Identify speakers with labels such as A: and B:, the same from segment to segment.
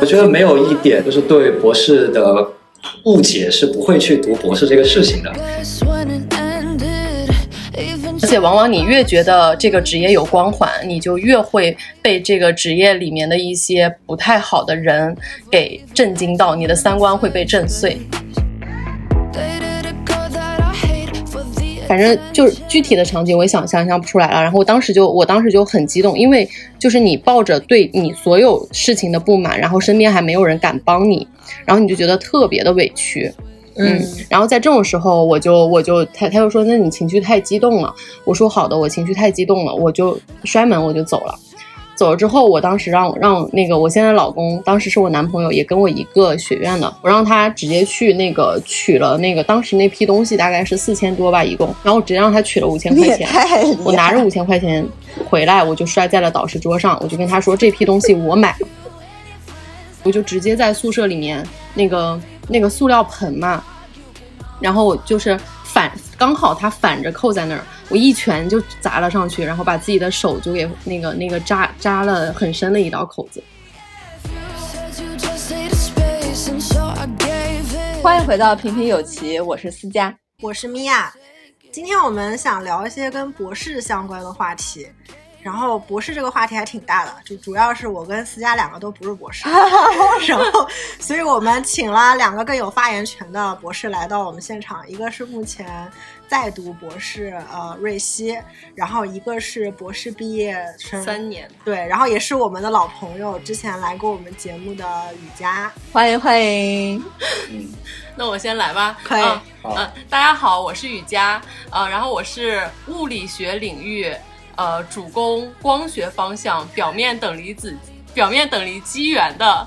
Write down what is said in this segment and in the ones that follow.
A: 我觉得没有一点，就是对博士的误解是不会去读博士这个事情的。
B: 且往往你越觉得这个职业有光环，你就越会被这个职业里面的一些不太好的人给震惊到，你的三观会被震碎。反正就是具体的场景我也想想象不出来了。然后我当时就我当时就很激动，因为就是你抱着对你所有事情的不满，然后身边还没有人敢帮你，然后你就觉得特别的委屈。嗯，然后在这种时候，我就我就他他就说，那你情绪太激动了。我说好的，我情绪太激动了，我就摔门我就走了。走了之后，我当时让让那个我现在老公，当时是我男朋友，也跟我一个学院的，我让他直接去那个取了那个当时那批东西大概是四千多吧一共，然后我直接让他取了五千块钱。我拿着五千块钱回来，我就摔在了导师桌上，我就跟他说这批东西我买，我就直接在宿舍里面那个那个塑料盆嘛，然后我就是反刚好它反着扣在那儿，我一拳就砸了上去，然后把自己的手就给那个那个扎扎了很深的一道口子。
C: said you just need a space, and so I gave it.
D: 欢迎回到平平有奇，我是思佳。
E: 我是米娅。今天我们想聊一些跟博士相关的话题，然后博士这个话题还挺大的，就主要是我跟思佳两个都不是博士，然后所以我们请了两个更有发言权的博士来到我们现场，一个是目前在读博士，呃，瑞希，然后一个是博士毕业生，
B: 三年，
E: 对，然后也是我们的老朋友，之前来过我们节目的雨佳，
D: 欢迎欢迎，嗯
B: 那我先来吧。
E: 可以
B: 嗯，大家好，我是雨佳，呃，然后我是物理学领域，呃，主攻光学方向表面等离子、表面等离机缘的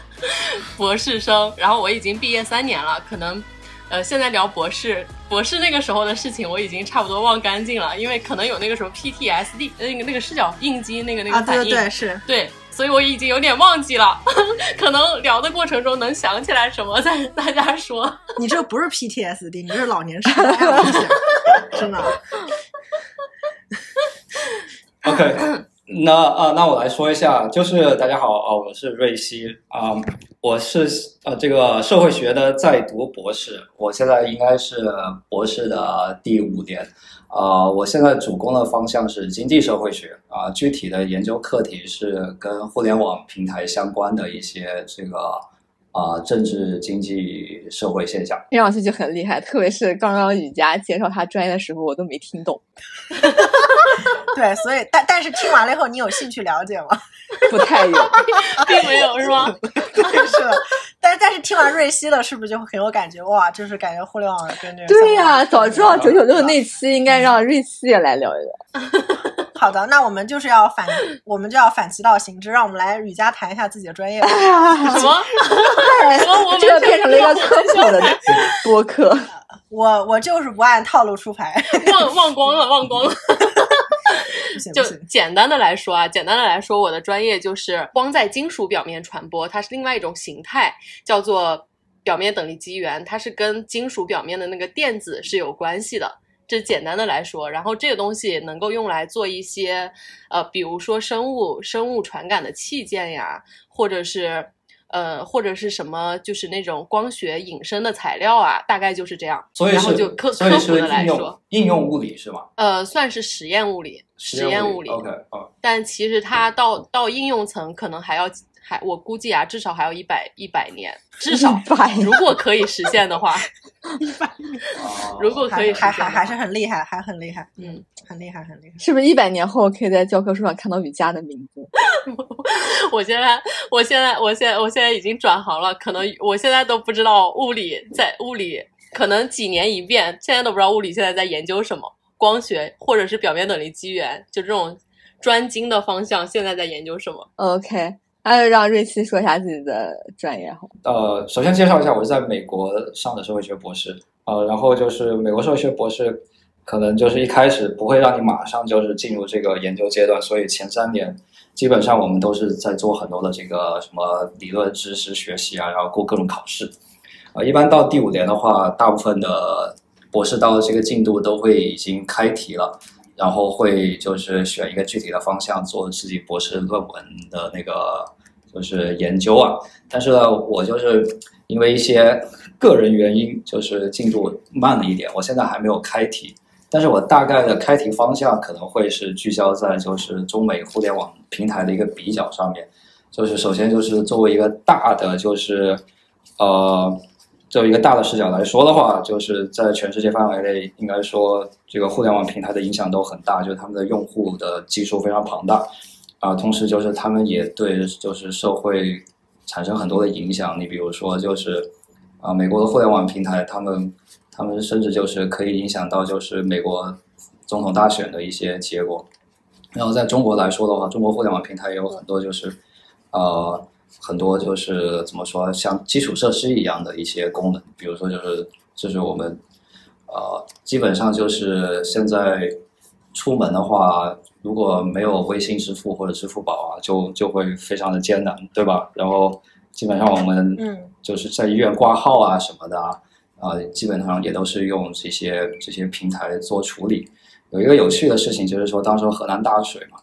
B: 博士生。然后我已经毕业三年了，可能。呃，现在聊博士，博士那个时候的事情我已经差不多忘干净了，因为可能有那个什么 PTSD，呃那个那个视角应激那个那个
E: 啊，
B: 反应，
E: 对对对，是
B: 对，所以我已经有点忘记了，可能聊的过程中能想起来什么再跟大家说。
E: 你这不是 PTSD，你这是老年痴呆 真的。
A: OK，那啊、那我来说一下，就是大家好啊、我是瑞希啊、我是呃这个社会学的在读博士，我现在应该是博士的第五年，啊、我现在主攻的方向是经济社会学啊、具体的研究课题是跟互联网平台相关的一些这个啊、政治经济社会现象。
D: 听上去就很厉害，特别是刚刚雨佳介绍他专业的时候，我都没听懂
E: 对，所以但但是听完了以后，你有兴趣了解吗？
D: 不太有。
B: 并没有是吗？
E: 对，是的。但但是听完瑞希了，是不是就很有感觉？哇，就是感觉互联网跟这个
D: 对呀、
E: 呀、
D: 早知道九九六那期应该让瑞希也来聊一聊。
E: 好的，那我们就是要反，我们就要反其道行之，让我们来雨佳谈一下自己的专业吧。
B: 什么？什么？我
D: 这个变成了一个科普的播客。
E: 我我就是不按套路出牌，
B: 忘忘光了，忘光了。就。简单的来说啊，简单的来说，我的专业就是光在金属表面传播，它是另外一种形态，叫做表面等离机缘，它是跟金属表面的那个电子是有关系的。这简单的来说，然后这个东西能够用来做一些，呃，比如说生物生物传感的器件呀，或者是呃，或者是什么，就是那种光学隐身的材料啊，大概就是这样。
A: 所以
B: 然后
A: 是
B: 就科科普的
A: 是应用
B: 来说，
A: 应用物理是吗？
B: 呃，算是实验物理，实验物理。但其实它到到应用层可能还要还我估计啊，至少还要一百一百年，至少
D: 100年
B: 如果可以实现的话，
A: 一百
B: 如果可以
E: 还
B: 实现的话
E: 还还还是很厉害，还很厉害，
B: 嗯，
E: 很厉害，很厉害。
D: 是不是一百年后可以在教科书上看到雨佳的名字？
B: 我现在我现在我现在我现在已经转行了，可能我现在都不知道物理在物理可能几年一变，现在都不知道物理现在在研究什么，光学或者是表面等离机缘，就这种专精的方向，现在在研究什么
D: ？OK，还有让瑞希说一下自己的专业好？
A: 呃，首先介绍一下，我是在美国上的社会学博士，呃，然后就是美国社会学博士，可能就是一开始不会让你马上就是进入这个研究阶段，所以前三年基本上我们都是在做很多的这个什么理论知识学习啊，然后过各种考试。呃，一般到第五年的话，大部分的博士到这个进度都会已经开题了，然后会就是选一个具体的方向做自己博士论文的那个就是研究啊。但是呢，我就是因为一些个人原因，就是进度慢了一点，我现在还没有开题。但是我大概的开题方向可能会是聚焦在就是中美互联网平台的一个比较上面，就是首先就是作为一个大的就是呃。作为一个大的视角来说的话，就是在全世界范围内，应该说这个互联网平台的影响都很大，就是他们的用户的基数非常庞大，啊，同时就是他们也对就是社会产生很多的影响。你比如说就是啊，美国的互联网平台，他们他们甚至就是可以影响到就是美国总统大选的一些结果。然后在中国来说的话，中国互联网平台也有很多就是呃。很多就是怎么说，像基础设施一样的一些功能，比如说就是就是我们，呃，基本上就是现在出门的话，如果没有微信支付或者支付宝啊，就就会非常的艰难，对吧？然后基本上我们嗯，就是在医院挂号啊什么的啊，啊，基本上也都是用这些这些平台做处理。有一个有趣的事情就是说，当时河南大水嘛。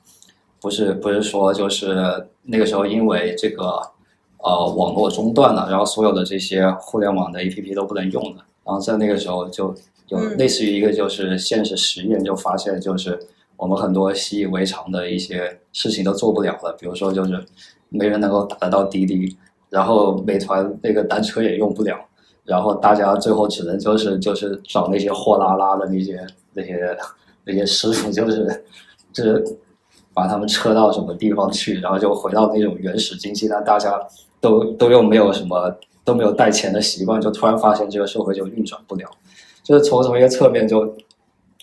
A: 不是不是说就是那个时候因为这个呃网络中断了，然后所有的这些互联网的 APP 都不能用了，然后在那个时候就有类似于一个就是现实实验，就发现就是我们很多习以为常的一些事情都做不了了，比如说就是没人能够打得到滴滴，然后美团那个单车也用不了，然后大家最后只能就是就是找那些货拉拉的那些那些那些师傅，就是就是。把他们撤到什么地方去，然后就回到那种原始经济，但大家都都又没有什么都没有带钱的习惯，就突然发现这个社会就运转不了。就是从从一个侧面就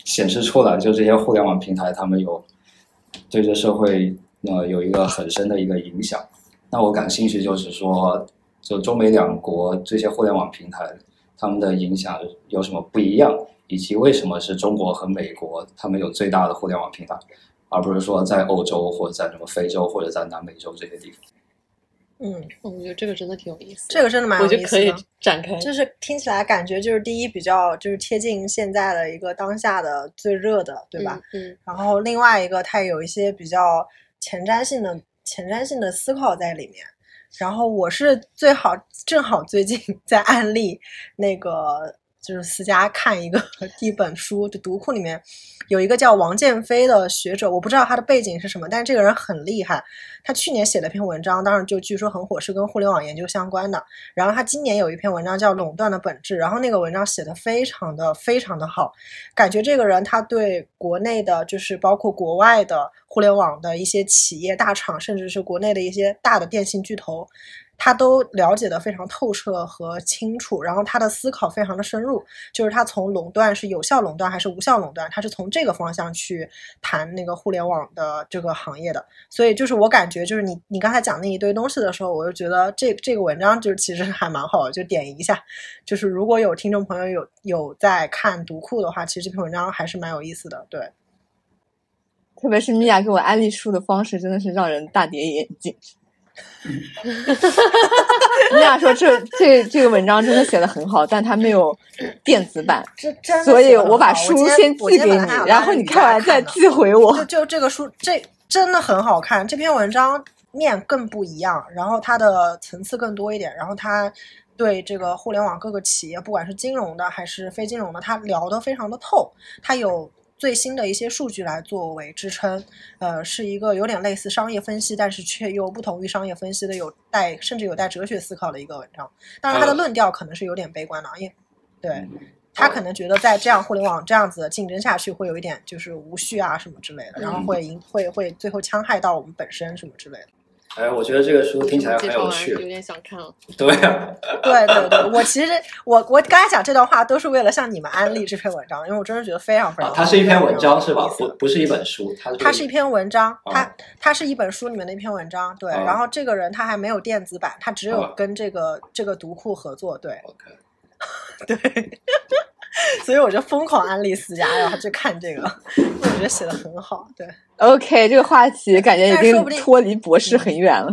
A: 显示出来，就这些互联网平台他们有对这社会呃有一个很深的一个影响。那我感兴趣就是说，就中美两国这些互联网平台他们的影响有什么不一样，以及为什么是中国和美国他们有最大的互联网平台？而不是说在欧洲或者在什么非洲或者在南美洲这些地方。
B: 嗯，我觉得这个真的挺有意思。
E: 这个真的蛮有意思的。
B: 我觉得可以展开。
E: 就是听起来感觉就是第一比较就是贴近现在的一个当下的最热的，对吧？
B: 嗯。
E: 然后另外一个它有一些比较前瞻性的前瞻性的思考在里面。然后我是最好正好最近 在安利那个。就是私家看一个一本书，就读库里面有一个叫王建飞的学者，我不知道他的背景是什么，但是这个人很厉害。他去年写了篇文章，当时就据说很火，是跟互联网研究相关的。然后他今年有一篇文章叫《垄断的本质》，然后那个文章写的非常的非常的好，感觉这个人他对国内的，就是包括国外的互联网的一些企业大厂，甚至是国内的一些大的电信巨头。他都了解的非常透彻和清楚，然后他的思考非常的深入，就是他从垄断是有效垄断还是无效垄断，他是从这个方向去谈那个互联网的这个行业的。所以就是我感觉，就是你你刚才讲那一堆东西的时候，我就觉得这这个文章就其实还蛮好的，就点一下。就是如果有听众朋友有有在看读库的话，其实这篇文章还是蛮有意思的。对，
D: 特别是米娅给我安利书的方式，真的是让人大跌眼镜。你俩说这这这个文章真的写的很好，但它没有电子版，所以我把书先寄给你，然后你看完再寄回我。
E: 就就这个书，这真的很好看。这篇文章面更不一样，然后它的层次更多一点，然后它对这个互联网各个企业，不管是金融的还是非金融的，它聊得非常的透，它有。最新的一些数据来作为支撑，呃，是一个有点类似商业分析，但是却又不同于商业分析的，有带甚至有带哲学思考的一个文章。当然，他的论调可能是有点悲观的，因对他可能觉得在这样互联网这样子的竞争下去，会有一点就是无序啊什么之类的，然后会赢会会最后戕害到我们本身什么之类的。
A: 哎，我觉得这个书听起来很有趣，
B: 有点想看了。
A: 对啊，
E: 对对对，我其实我我刚才讲这段话都是为了向你们安利这篇文章，因为我真的觉得非常非常。
A: 啊它是一篇文章是吧？不不是一本书，它
E: 它是一篇文章，它它是一本书里面的一篇文章。对，然后这个人他还没有电子版，他只有跟这个这个读库合作。对
A: ，OK，
E: 对。所以我就疯狂安利思佳，然后去看这个，我觉得写的很好。对
D: ，OK，这个话题感觉已经脱离博士很远了。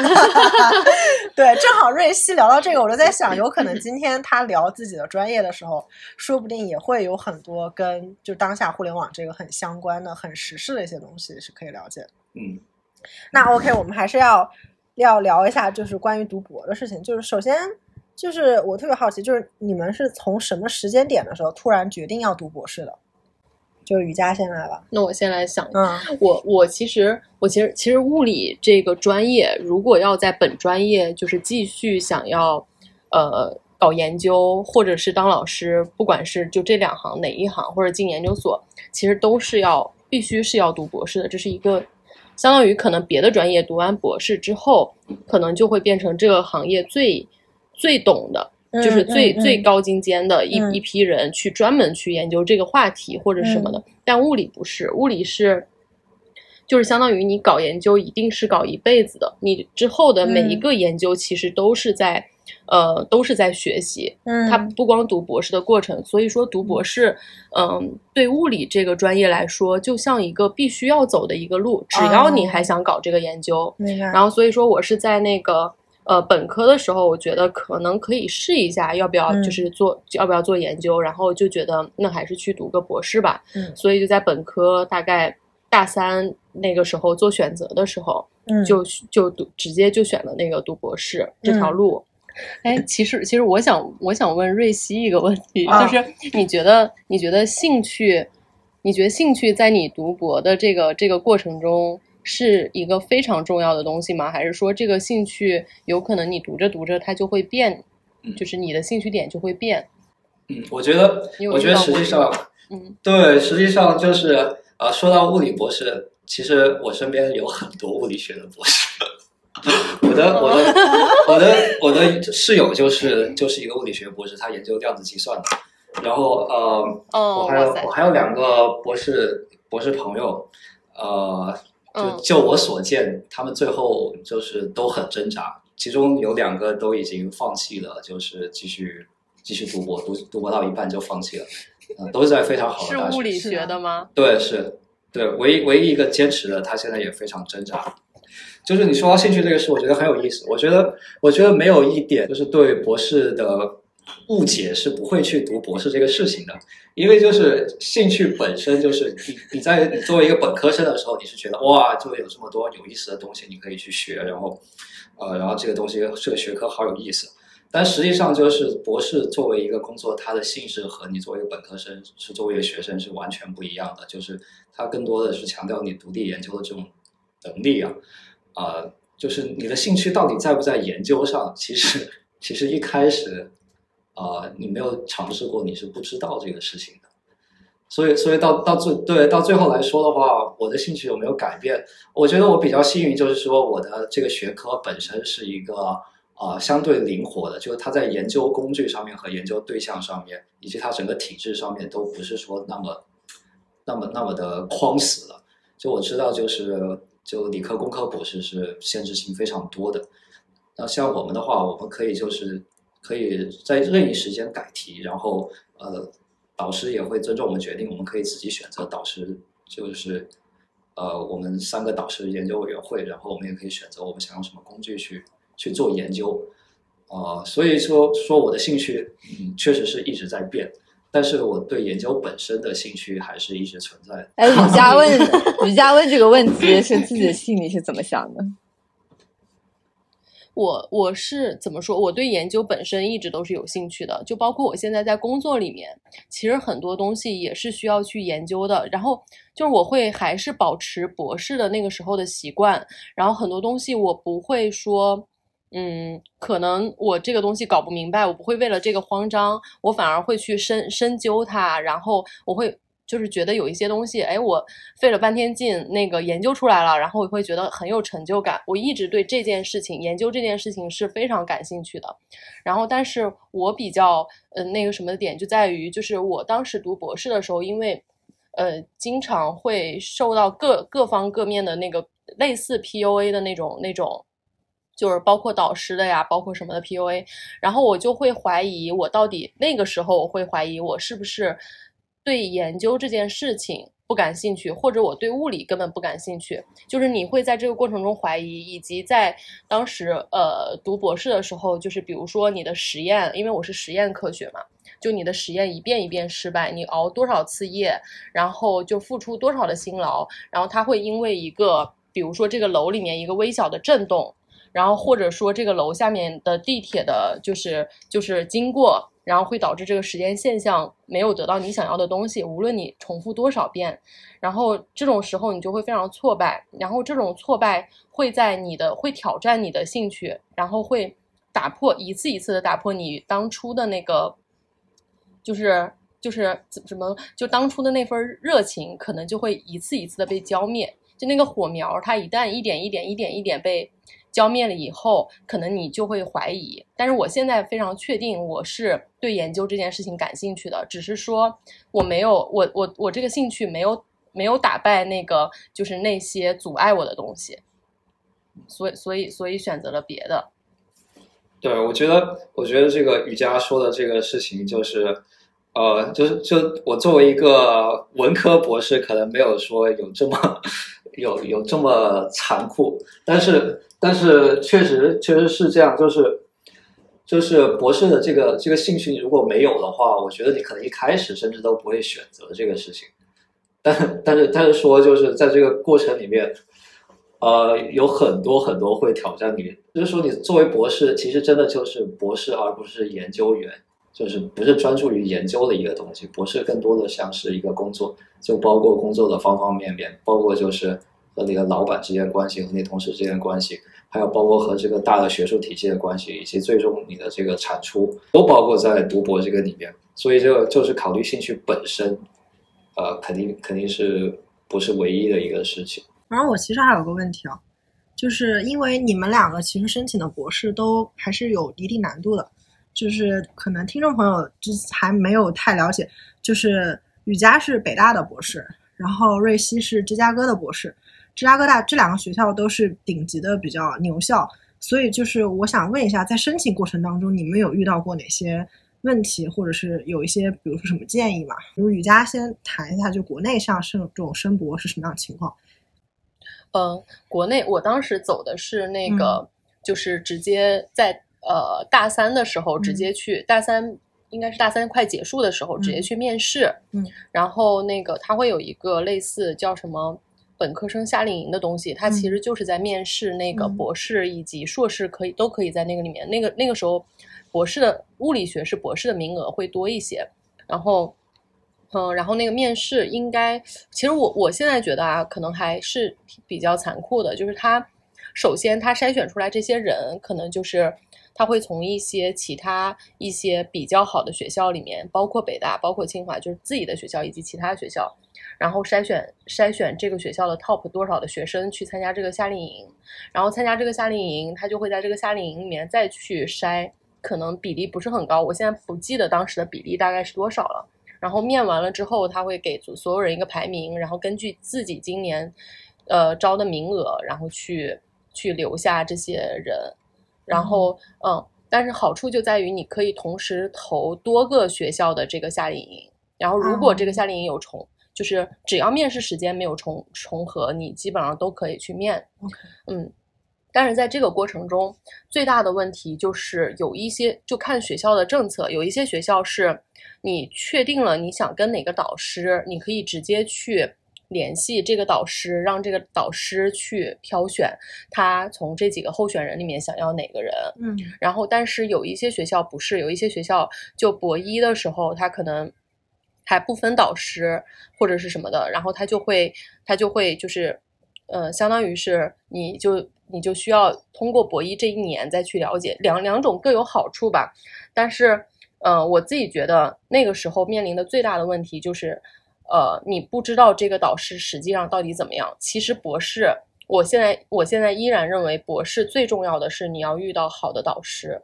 E: 对，正好瑞希聊到这个，我就在想，有可能今天他聊自己的专业的时候，说不定也会有很多跟就当下互联网这个很相关的、很时事的一些东西是可以了解的。
A: 嗯，
E: 那 OK，我们还是要要聊一下，就是关于读博的事情。就是首先，就是我特别好奇，就是你们是从什么时间点的时候突然决定要读博士的？就是瑜伽先来吧。
B: 那我先来想，
E: 嗯
B: 我我其实我其实其实物理这个专业，如果要在本专业就是继续想要呃搞研究或者是当老师，不管是就这两行哪一行或者进研究所，其实都是要必须是要读博士的，这是一个相当于可能别的专业读完博士之后，可能就会变成这个行业最最懂的。就是最、最高精尖的一、
E: 嗯。
B: 一批人去专门去研究这个话题或者什么的，但物理不是，物理是，就是相当于你搞研究一定是搞一辈子的，你之后的每一
E: 嗯。
B: 个研究其实都是在，呃，都是在学习，
E: 嗯。
B: 它不光读博士的过程，所以说读博士，嗯，对物理这个专业来说，就像一个必须要走的一个路，只要你
E: 哦。
B: 还想搞这个研究。然后所以说我是在那个呃本科的时候，我觉得可能可以试一下，要不要
E: 嗯
B: 就是做、要不要做研究，然后就觉得那还是去读个博士吧。
E: 嗯
B: 所以就在本科大概大三那个时候做选择的时候，
E: 嗯
B: 就就读直接就选了那个读博士这条
E: 嗯
B: 路。哎，其实其实我想我想问瑞希一个问题，
E: 啊
B: 就是你觉得你觉得兴趣，你觉得兴趣在你读博的这个这个过程中是一个非常重要的东西吗？还是说这个兴趣有可能你读着读着它就会变，
A: 嗯
B: 就是你的兴趣点就会变？
A: 嗯，我觉得我觉得实际上，
B: 嗯
A: 对，实际上就是呃，说到物理博士，其实我身边有很多物理学的博士。我的我的我的我的室友就是就是一个物理学博士，他研究量子计算的。然后呃，
B: 哦
A: 我还有我还有两个博士博士朋友，呃，
B: 嗯
A: 就就我所见，他们最后就是都很挣扎，其中有两个都已经放弃了，就是继续继续读博，读读博到一半就放弃了，嗯、都是在非常好的
B: 是
A: 大学。
B: 物理学的吗？
A: 对，是，对，唯一唯一一个坚持的，他现在也非常挣扎。就是你说到兴趣这个事，我觉得很有意思。我觉得，我觉得没有一点就是对博士的误解是不会去读博士这个事情的，因为就是兴趣本身就是你你在你作为一个本科生的时候，你是觉得哇，就有这么多有意思的东西你可以去学，然后呃，然后这个东西这个学科好有意思。但实际上，就是博士作为一个工作，它的性质和你作为一个本科生是作为一个学生是完全不一样的。就是它更多的是强调你独立研究的这种能力啊，啊、就是你的兴趣到底在不在研究上？其实其实一开始啊、你没有尝试过，你是不知道这个事情的。所以，所以到到最对到最后来说的话，我的兴趣有没有改变？我觉得我比较幸运，就是说我的这个学科本身是一个啊、相对灵活的，就是它在研究工具上面和研究对象上面，以及它整个体制上面都不是说那么那么那么的框死了。就我知道，就是就理科工科博士是限制性非常多的。那像我们的话，我们可以就是可以在任意时间改题，然后呃，导师也会尊重我们决定，我们可以自己选择导师，就是呃，我们三个导师研究委员会，然后我们也可以选择我们想用什么工具去去做研究。呃，所以说说我的兴趣，嗯，确实是一直在变，但是我对研究本身的兴趣还是一直存在的。
D: 哎，吕佳问吕佳问这个问题是自己的心里是怎么想的？
B: 我我是怎么说？我对研究本身一直都是有兴趣的，就包括我现在在工作里面，其实很多东西也是需要去研究的。然后就是我会还是保持博士的那个时候的习惯，然后很多东西我不会说，嗯，可能我这个东西搞不明白，我不会为了这个慌张，我反而会去深深究它，然后我会。就是觉得有一些东西，哎，我费了半天劲，那个研究出来了，然后我会觉得很有成就感。我一直对这件事情研究这件事情是非常感兴趣的。然后，但是我比较呃那个什么的点就在于，就是我当时读博士的时候，因为呃经常会受到各各方各面的那个类似 PUA 的那种那种。就是包括导师的呀，包括什么的 PUA，然后我就会怀疑我到底那个时候我会怀疑我是不是对研究这件事情不感兴趣，或者我对物理根本不感兴趣，就是你会在这个过程中怀疑，以及在当时呃读博士的时候，就是比如说你的实验，因为我是实验科学嘛，就你的实验一遍一遍失败，你熬多少次夜，然后就付出多少的辛劳，然后它会因为一个，比如说这个楼里面一个微小的震动，然后或者说这个楼下面的地铁的，就是就是经过。然后会导致这个时间现象没有得到你想要的东西，无论你重复多少遍，然后这种时候你就会非常挫败，然后这种挫败会在你的会挑战你的兴趣，然后会打破一次一次的打破你当初的那个，就是就是怎什么就当初的那份热情，可能就会一次一次的被浇灭，就那个火苗，它一旦一点一点一点一点被。浇灭了以后，可能你就会怀疑。但是我现在非常确定，我是对研究这件事情感兴趣的。只是说我没有，我我我这个兴趣没有没有打败那个，就是那些阻碍我的东西。所以所以所以选择了别的。
A: 对，我觉得我觉得这个瑜伽说的这个事情，就是呃，就是就我作为一个文科博士，可能没有说有这么有有这么残酷，但是。但是确实确实是这样，就是就是博士的这个这个兴趣如果没有的话，我觉得你可能一开始甚至都不会选择这个事情。但但是但是说就是在这个过程里面，呃，有很多很多会挑战你。就是说你作为博士，其实真的就是博士，而不是研究员，就是不是专注于研究的一个东西。博士更多的像是一个工作，就包括工作的方方面面，包括就是。和你的老板之间关系，和你同事之间关系，还有包括和这个大的学术体系的关系，以及最终你的这个产出，都包括在读博这个里面。所以就就是考虑兴趣本身，呃，肯定肯定是不是唯一的一个事情。
E: 然后我其实还有个问题啊，就是因为你们两个其实申请的博士都还是有一定难度的，就是可能听众朋友之还没有太了解，就是雨佳是北大的博士，然后瑞希是芝加哥的博士。芝加哥大这两个学校都是顶级的比较牛校，所以就是我想问一下，在申请过程当中，你们有遇到过哪些问题，或者是有一些，比如说什么建议吗？比如雨佳先谈一下，就国内像申这种申博是什么样的情况？
B: 嗯，国内我当时走的是那个，就是直接在呃大三的时候直接去，大三应该是大三快结束的时候直接去面试，
E: 嗯，
B: 然后那个他会有一个类似叫什么？本科生夏令营的东西，他其实就是在面试那个博士以及硕士，可以都可以在那个里面。那个那个时候，博士的物理学是博士的名额会多一些。然后，嗯，然后那个面试应该，其实我我现在觉得啊，可能还是比较残酷的，就是他首先他筛选出来这些人，可能就是他会从一些其他一些比较好的学校里面，包括北大，包括清华，就是自己的学校以及其他学校。然后筛选筛选这个学校的 top 多少的学生去参加这个夏令营，然后参加这个夏令营，他就会在这个夏令营里面再去筛，可能比例不是很高，我现在不记得当时的比例大概是多少了。然后面完了之后，他会给所有人一个排名，然后根据自己今年，呃招的名额，然后去去留下这些人。然后嗯，但是好处就在于你可以同时投多个学校的这个夏令营，然后如果这个夏令营有重。就是只要面试时间没有重重合，你基本上都可以去面。嗯，但是在这个过程中，最大的问题就是有一些就看学校的政策，有一些学校是你确定了你想跟哪个导师，你可以直接去联系这个导师，让这个导师去挑选他从这几个候选人里面想要哪个人。
E: 嗯，
B: 然后但是有一些学校不是，有一些学校就博一的时候，他可能。还不分导师或者是什么的，然后他就会他就会就是，呃，相当于是你就你就需要通过博一这一年再去了解两两种各有好处吧。但是，呃，我自己觉得那个时候面临的最大的问题就是，呃，你不知道这个导师实际上到底怎么样。其实博士，我现在我现在依然认为博士最重要的是你要遇到好的导师。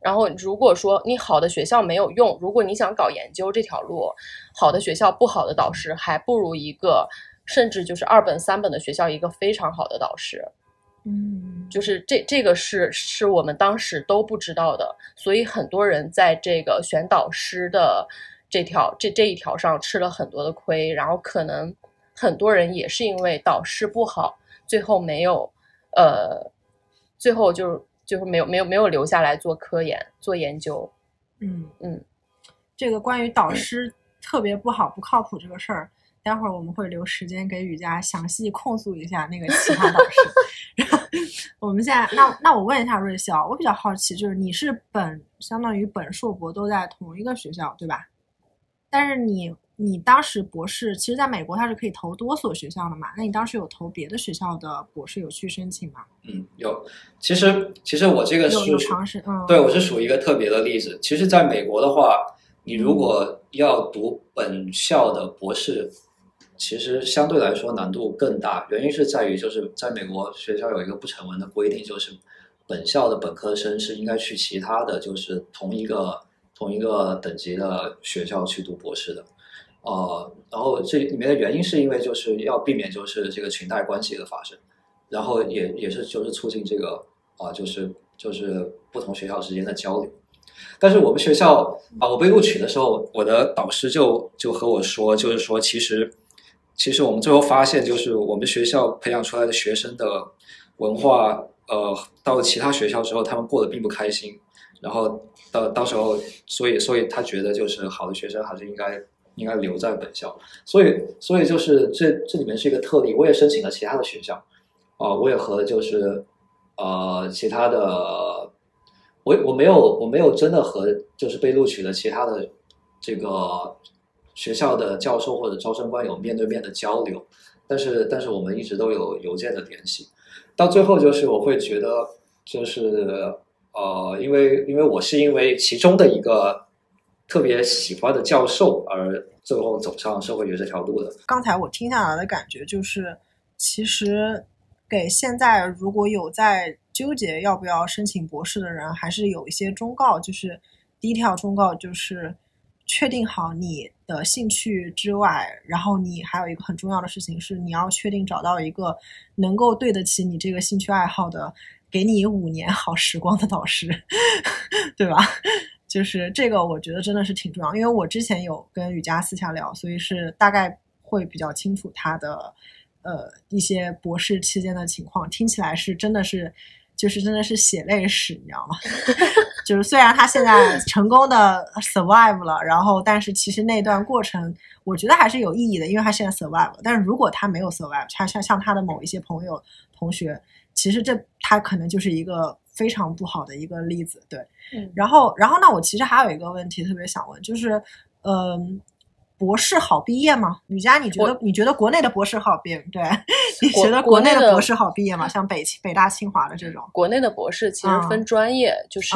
B: 然后，如果说你好的学校没有用，如果你想搞研究这条路，好的学校不好的导师，还不如一个甚至就是二本三本的学校一个非常好的导师。
E: 嗯，
B: 就是这这个是是我们当时都不知道的，所以很多人在这个选导师的这条这这一条上吃了很多的亏，然后可能很多人也是因为导师不好，最后没有呃，最后就是就是没有没有没有留下来做科研做研究。
E: 嗯
B: 嗯，
E: 这个关于导师特别不好不靠谱这个事儿，待会儿我们会留时间给雨佳详细控诉一下那个其他导师。然后我们现在，那那我问一下瑞希啊，我比较好奇，就是你是本相当于本硕博都在同一个学校对吧？但是你你当时博士，其实在美国它是可以投多所学校的嘛？那你当时有投别的学校的博士有去申请吗？
A: 嗯，有。其实其实我这个是
E: 有有尝试，嗯，
A: 对我是属于一个特别的例子。其实，在美国的话，你如果要读本校的博士，其实相对来说难度更大。原因是在于，就是在美国学校有一个不成文的规定，就是本校的本科生是应该去其他的就是同一个同一个等级的学校去读博士的。呃，然后这里面的原因是因为就是要避免就是这个裙带关系的发生，然后也也是就是促进这个啊、就是就是不同学校之间的交流。但是我们学校啊，我被录取的时候，我的导师就就和我说，就是说其实其实我们最后发现，就是我们学校培养出来的学生的文化，呃，到了其他学校之后，他们过得并不开心。然后到到时候，所以所以他觉得就是好的学生还是应该应该留在本校。所以所以就是这这里面是一个特例，我也申请了其他的学校，啊、我也和就是呃其他的，我我没有我没有真的和就是被录取的其他的这个学校的教授或者招生官有面对面的交流，但是但是我们一直都有邮件的联系，到最后就是我会觉得就是呃，因为因为我是因为其中的一个特别喜欢的教授而最后走上社会学这条路的。
E: 刚才我听下来的感觉就是，其实给现在如果有在纠结要不要申请博士的人，还是有一些忠告。就是第一条忠告就是确定好你的兴趣之外，然后你还有一个很重要的事情是，你要确定找到一个能够对得起你这个兴趣爱好的，给你五年好时光的导师，对吧？就是这个，我觉得真的是挺重要，因为我之前有跟雨佳私下聊，所以是大概会比较清楚他的呃一些博士期间的情况，听起来是真的是就是真的是血泪史，你知道吗？就是虽然他现在成功的 survive 了，然后但是其实那段过程我觉得还是有意义的，因为他现在 survive 了。但是如果他没有 survive，他像像他的某一些朋友同学，其实这它可能就是一个非常不好的一个例子，对。
B: 嗯
E: 然后，然后那我其实还有一个问题特别想问，就是，嗯、博士好毕业吗？雨佳，你觉得你觉得国内的博士好毕业？对，你觉得
B: 国内的
E: 博士好毕业吗？像北北大、清华的这种？
B: 国内的博士其实
E: 嗯
B: 分专业，就是、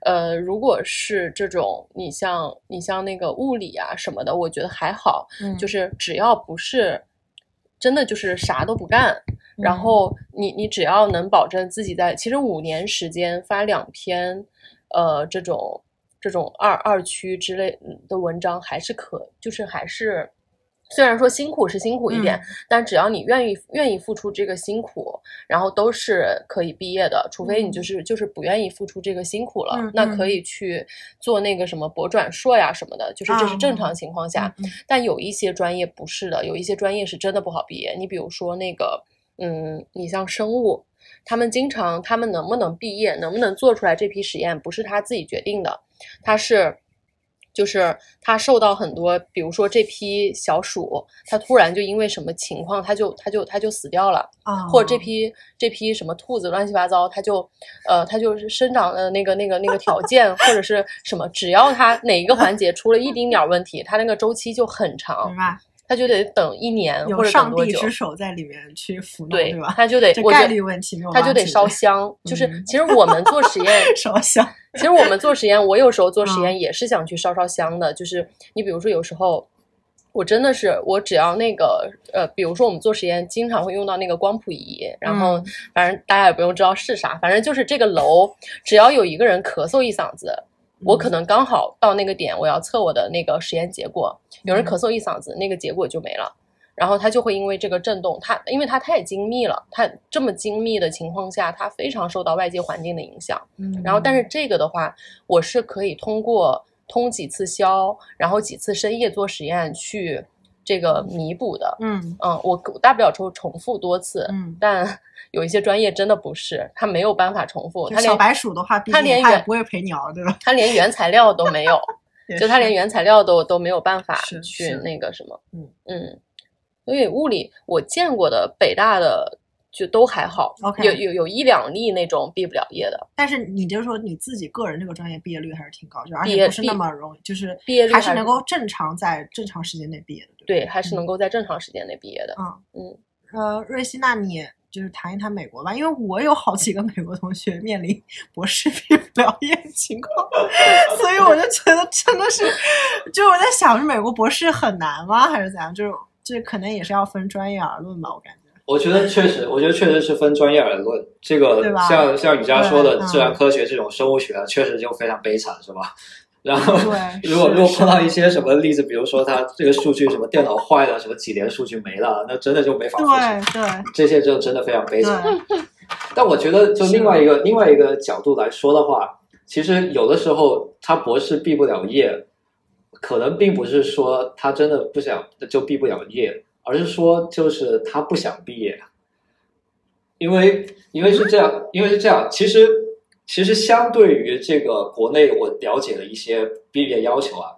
B: 呃，如果是这种你像你像那个物理啊什么的，我觉得还好，
E: 嗯
B: 就是只要不是真的就是啥都不干，然
E: 嗯
B: 后你你只要能保证自己在其实五年时间发两篇，呃，这种这种二二区之类的文章还是可，就是还是。虽然说辛苦是辛苦一点，
E: 嗯
B: 但只要你愿意愿意付出这个辛苦，然后都是可以毕业的，除非你就是就是不愿意付出这个辛苦了，那可以去做那个什么博转硕呀什么的，就是这是正
E: 啊
B: 常情况下。但有一些专业不是的，有一些专业是真的不好毕业。你比如说那个，嗯，你像生物，他们经常他们能不能毕业，能不能做出来这批实验，不是他自己决定的，他是。就是他受到很多，比如说这批小鼠，它突然就因为什么情况，它就它就它就死掉了，
E: 啊，
B: 或者这批这批什么兔子乱七八糟，它就呃它就是生长的那个那个那个条件或者是什么，只要它哪一个环节出了一丁点儿问题，它那个周期就很长
E: 明，白？
B: 它就得等一年或者等多久
E: 上帝之。手在里面去抚弄，
B: 对
E: 对吧？
B: 他就得
E: 概率问题没有
B: 它就得烧香，就是
E: 嗯
B: 其实我们做实验
E: 烧香，
B: 其实我们做实验，我有时候做实
E: 嗯
B: 验也是想去烧烧香的。就是你比如说，有时候我真的是我只要那个呃，比如说我们做实验经常会用到那个光谱仪，然后
E: 嗯
B: 反正大家也不用知道是啥，反正就是这个楼只要有一个人咳嗽一嗓子。我
E: 嗯
B: 可能刚好到那个点，我要测我的那个实验结果，有人
E: 嗯
B: 咳嗽一嗓子，那个结果就没了。然后它就会因为这个震动，它因为它太精密了，它这么精密的情况下，它非常受到外界环境的影响。
E: 嗯，
B: 然后，但是这个的话，我是可以通过通几次宵，然后几次深夜做实验去这个弥补的。
E: 嗯
B: 嗯，我我大不了重重复多次，
E: 嗯，
B: 但 有一些专业真的不是，他没有办法重复，他小
E: 白鼠的话，
B: 他连原
E: 不会陪你熬，对吧？
B: 他连原材料都没有，
E: 也
B: 就他连原材料都都没有办法去那个什么，
E: 嗯
B: 嗯，所以物理我见过的北大的就都还好有有有一两例那种毕不了业的，
E: 但是你就说你自己个人这个专业毕业率还是挺高，就而且不是那么容易，就是
B: 毕业率还是
E: 能够正常在正常时间内毕业的？对，
B: 还是能够在正常时间内毕业的，
E: 嗯
B: 嗯，
E: 呃，瑞希，那你就是谈一谈美国吧，因为我有好几个美国同学面临博士毕不了业的情况，所以我就觉得真的是，就我在想，是美国博士很难吗？还是怎样？就是这可能也是要分专业而论吧，我感觉。
A: 我觉得确实，我觉得确实是分专业而论。这个像像雨佳说的自然科学这种生物学，确实就非常悲惨，是吧？然后，如果如果碰到一些什么例子，比如说他这个数据什么电脑坏了，什么几年数据没了，那真的就没法复习。
E: 对对
A: 这些就真的非常悲惨。但我觉得，就另外一个另外一个角度来说的话，其实有的时候他博士毕不了业，可能并不是说他真的不想就毕不了业，而是说就是他不想毕业，因为因为是这样，因为是这样，其实其实相对于这个国内我了解的一些毕业要求啊，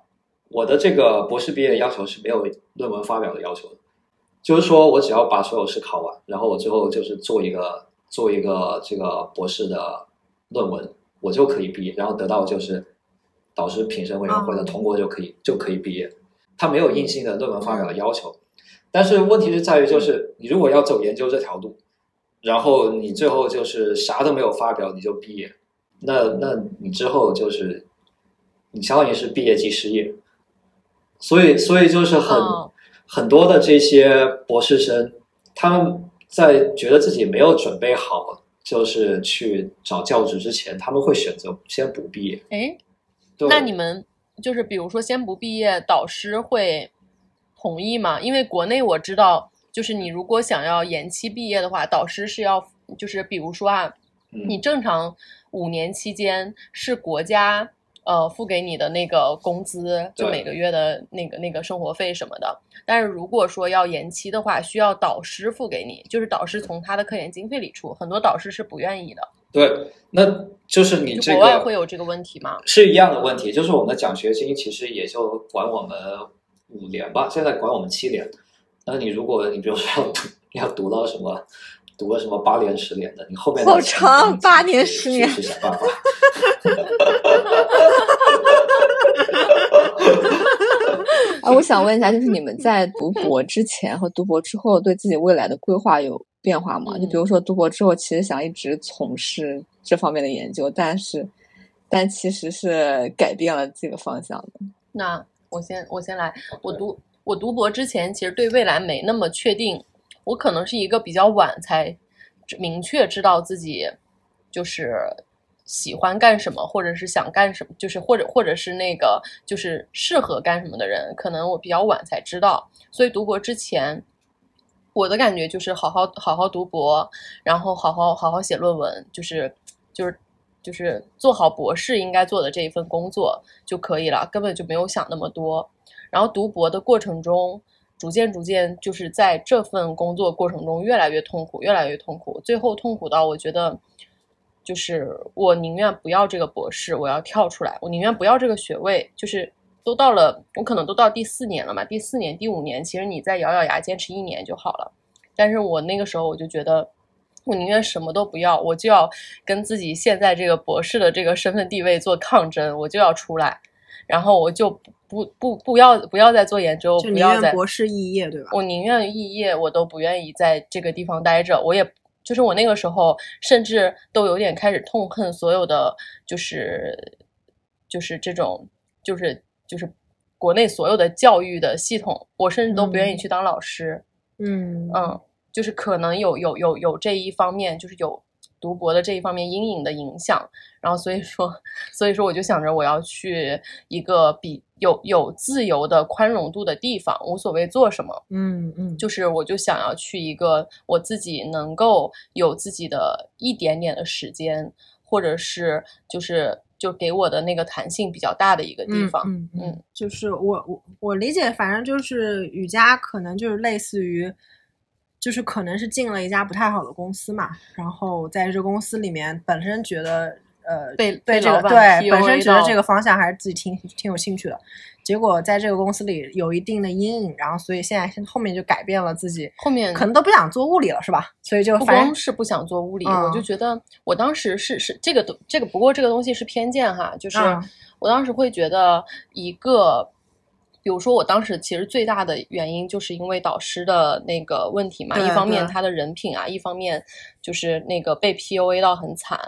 A: 我的这个博士毕业要求是没有论文发表的要求的。就是说我只要把所有试考完，然后我最后就是做一个做一个这个博士的论文，我就可以毕业，然后得到就是导师评审委员会的
E: 哦
A: 通过就可以、就可以毕业。他没有硬性的论文发表的要求，但是问题是在于就是你如果要走研究这条路，然后你最后就是啥都没有发表你就毕业，那那你之后就是你相当于是毕业即失业，所以所以就是很。
B: 嗯
A: 很多的这些博士生，他们在觉得自己没有准备好，就是去找教职之前，他们会选择先不毕业。
B: 哎，
A: 对，
B: 那你们就是比如说先不毕业，导师会同意吗？因为国内我知道，就是你如果想要延期毕业的话，导师是要就是比如说啊，
A: 嗯
B: 你正常五年期间是国家呃付给你的那个工资，就每个月的那个那个生活费什么的。但是如果说要延期的话，需要导师付给你，就是导师从他的科研经费里出，很多导师是不愿意的。
A: 对，那就是你
B: 国外会有这个问题吗？
A: 是一样的问题，就是我们的奖学金其实也就管我们五年吧，现在管我们七年。那你如果你比如说要读要读到什么，读个什么八年十年的，你后面
D: 好长八年十年
A: 去想办法。
D: 啊，我想问一下，就是你们在读博之前和读博之后，对自己未来的规划有变化吗？就比如说读博之后，其实想一直从事这方面的研究，但是但其实是改变了这个方向的。
B: 那我先我先来，我读我读博之前，其实对未来没那么确定，我可能是一个比较晚才明确知道自己就是喜欢干什么，或者是想干什么，就是或者或者是那个就是适合干什么的人，可能我比较晚才知道，所以读博之前。我的感觉就是好好好好读博，然后好好好好写论文，就是就是就是做好博士应该做的这一份工作就可以了，根本就没有想那么多。然后读博的过程中，逐渐逐渐就是在这份工作过程中越来越痛苦，越来越痛苦，最后痛苦到我觉得，就是我宁愿不要这个博士，我要跳出来，我宁愿不要这个学位，就是。都到了，我可能都到第四年了嘛，第四年、第五年，其实你再咬咬牙坚持一年就好了。但是我那个时候我就觉得，我宁愿什么都不要，我就要跟自己现在这个博士的这个身份地位做抗争，我就要出来，然后我就不不不不要不要再做研究，不要再
E: 博士肄业，对吧？
B: 我宁愿肄业，我都不愿意在这个地方待着。我也就是我那个时候，甚至都有点开始痛恨所有的，就是就是这种，就是就是国内所有的教育的系统，我甚至都不愿意
E: 嗯
B: 去当老师。
E: 嗯
B: 嗯，就是可能有有有有这一方面，就是有读博的这一方面阴影的影响，然后所以说，所以说我就想着我要去一个比有有自由的宽容度的地方，无所谓做什么，
E: 嗯嗯，
B: 就是我就想要去一个我自己能够有自己的一点点的时间，或者是就是就给我的那个弹性比较大的一个地方。
E: 嗯嗯
B: 嗯
E: 就是我我我理解，反正就是瑜伽可能就是类似于，就是可能是进了一家不太好的公司嘛，然后在这公司里面本身觉得呃
B: 被
E: 对这个对本身觉得这个方向还是自己挺挺有兴趣的，结果在这个公司里有一定的阴影，然后所以现在后面就改变了自己，
B: 后面
E: 可能都不想做物理了是吧？所以就
B: 不光是不想做物理，
E: 嗯
B: 我就觉得我当时是是这个东这个，不过这个东西是偏见哈，就是
E: 嗯。
B: 我当时会觉得一个，比如说我当时其实最大的原因就是因为导师的那个问题嘛，一方面他的人品啊，一方面就是那个被 PUA 到很惨，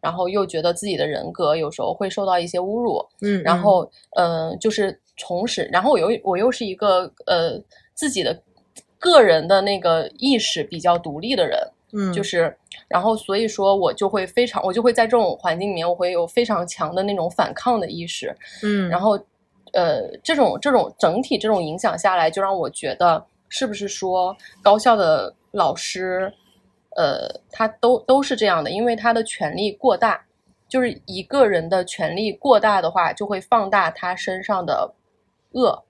B: 然后又觉得自己的人格有时候会受到一些侮辱，
E: 嗯，嗯
B: 然后呃，就是重拾，然后我又我又是一个呃自己的个人的那个意识比较独立的人，
E: 嗯
B: 就是，然后所以说我就会非常，我就会在这种环境里面，我会有非常强的那种反抗的意识，
E: 嗯，
B: 然后呃，这种这种整体这种影响下来，就让我觉得是不是说高校的老师，呃，他都都是这样的，因为他的权力过大，就是一个人的权力过大的话，就会放大他身上的恶。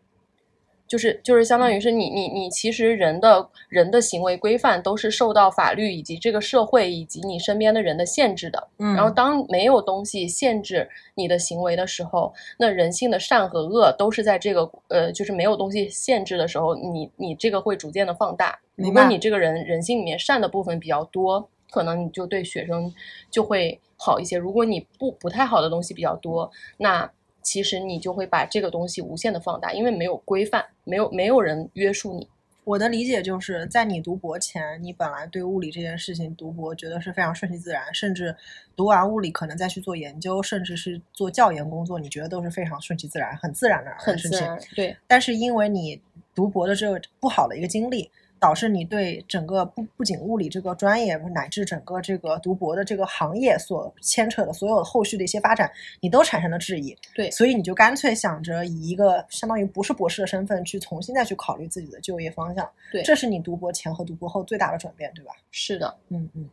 B: 就是就是相当于是你你你其实人的人的行为规范都是受到法律以及这个社会以及你身边的人的限制的，
E: 嗯
B: 然后当没有东西限制你的行为的时候，那人性的善和恶都是在这个呃就是没有东西限制的时候，你你这个会逐渐的放大。如
E: 明白
B: 果你这个人人性里面善的部分比较多，可能你就对学生就会好一些。如果你不不太好的东西比较多，那其实你就会把这个东西无限的放大，因为没有规范，没有没有人约束你。
E: 我的理解就是在你读博前，你本来对物理这件事情读博觉得是非常顺其自然，甚至读完物理可能再去做研究，甚至是做教研工作，你觉得都是非常顺其自然、很自然的事情。
B: 很自然，对，
E: 但是因为你读博的这个不好的一个经历，导致你对整个不不仅物理这个专业，乃至整个这个读博的这个行业所牵扯的所有后续的一些发展，你都产生了质疑。
B: 对
E: 所以你就干脆想着以一个相当于不是博士的身份去重新再去考虑自己的就业方向。
B: 对
E: 这是你读博前和读博后最大的转变，对吧？
B: 是的。
E: 嗯嗯